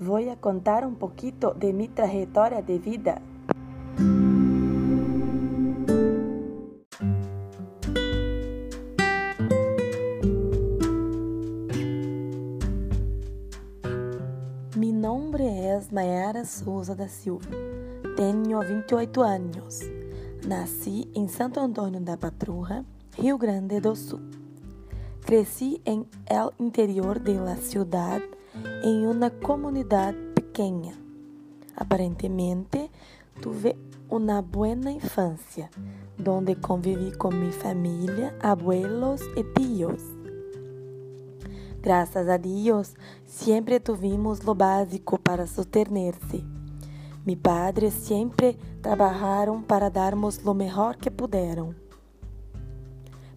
voy a contar un poquito de mi trayectoria de vida. Mi nombre es Mayara Souza da Silva. Tenho 28 anos. Nasci em Santo Antônio da Patrulha, Rio Grande do Sul. Cresci em el interior de la ciudad, em uma comunidade pequena. Aparentemente, tuve uma buena infância, donde convivi com minha família, abuelos e tios. Graças a Deus, sempre tuvimos lo básico para sostener-se. Mi padres sempre trabalharam para darmos lo melhor que puderam.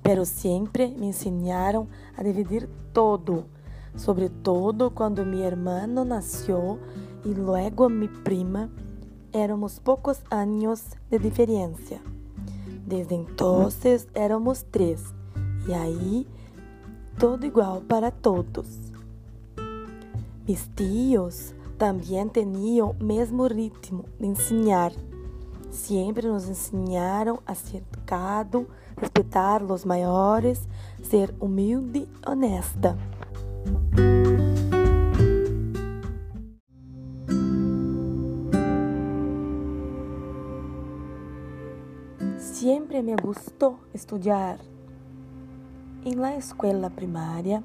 Pero sempre me ensinaram a dividir todo, sobretudo quando mi hermano nasceu e luego mi prima. Éramos poucos anos de diferença. Desde entonces éramos três, e aí todo igual para todos. Mis tios também tinham o mesmo ritmo de ensinar. Sempre nos ensinaram a ser educado, respeitar os maiores, ser humilde e honesta. Sempre me gostou estudar. Em la escola primária,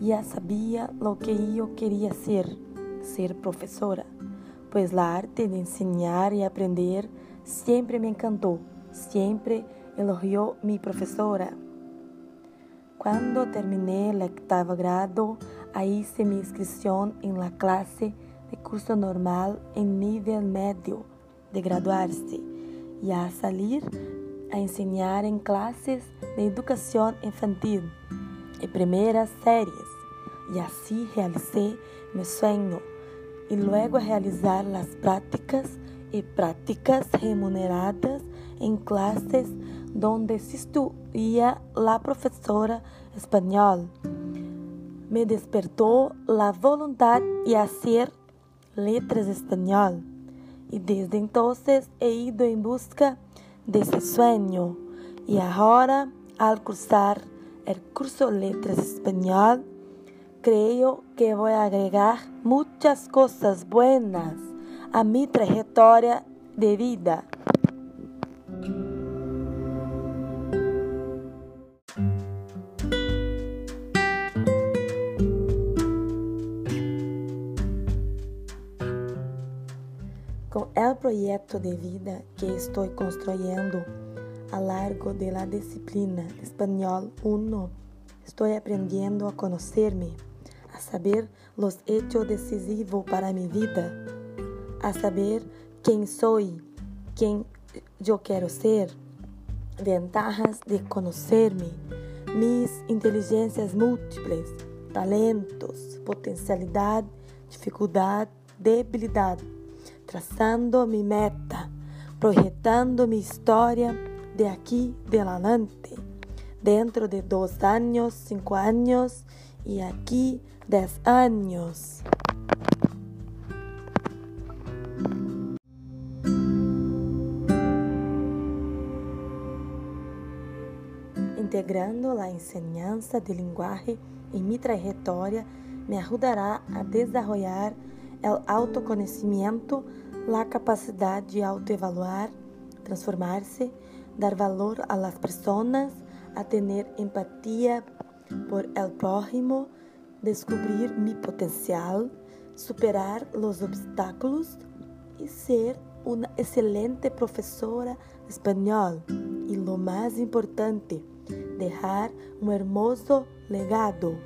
já sabia lo que eu queria ser, ser professora, pois a arte de ensinar e aprender sempre me encantou, sempre elogiou mi professora. Quando terminei o oitavo grado, hice mi inscrição em la classe de curso normal em nível médio de graduar-se e a salir a ensinar em classes de educação infantil e primeiras séries. E assim realizei meu sonho e logo realizar as práticas e práticas remuneradas em classes donde estudia la professora espanhol. Me despertou la voluntad de hacer letras espanhol e desde entonces he ido en busca de ese sueño y ahora al cursar el curso Letras Español creo que voy a agregar muchas cosas buenas a mi trayectoria de vida. Com o projeto de vida que estou construindo a largo de la disciplina Espanhol 1, estou aprendendo a conhecer-me, a saber os hechos decisivos para minha vida, a saber quem sou, quem eu quero ser, ventajas de conhecer-me, mis inteligências múltiplas, talentos, potencialidade, dificuldade, debilidade traçando mi meta, projetando mi história de aqui de adelante, dentro de dois anos, cinco anos e aqui dez anos. Integrando a enseñanza de linguagem em minha trajetória me ajudará a desenvolver o autoconhecimento, a capacidade de autoevaluar, transformar-se, dar valor a las personas, a ter empatia por el prójimo, descobrir mi potencial, superar los obstáculos e ser uma excelente professora de espanhol. E lo mais importante, deixar um hermoso legado.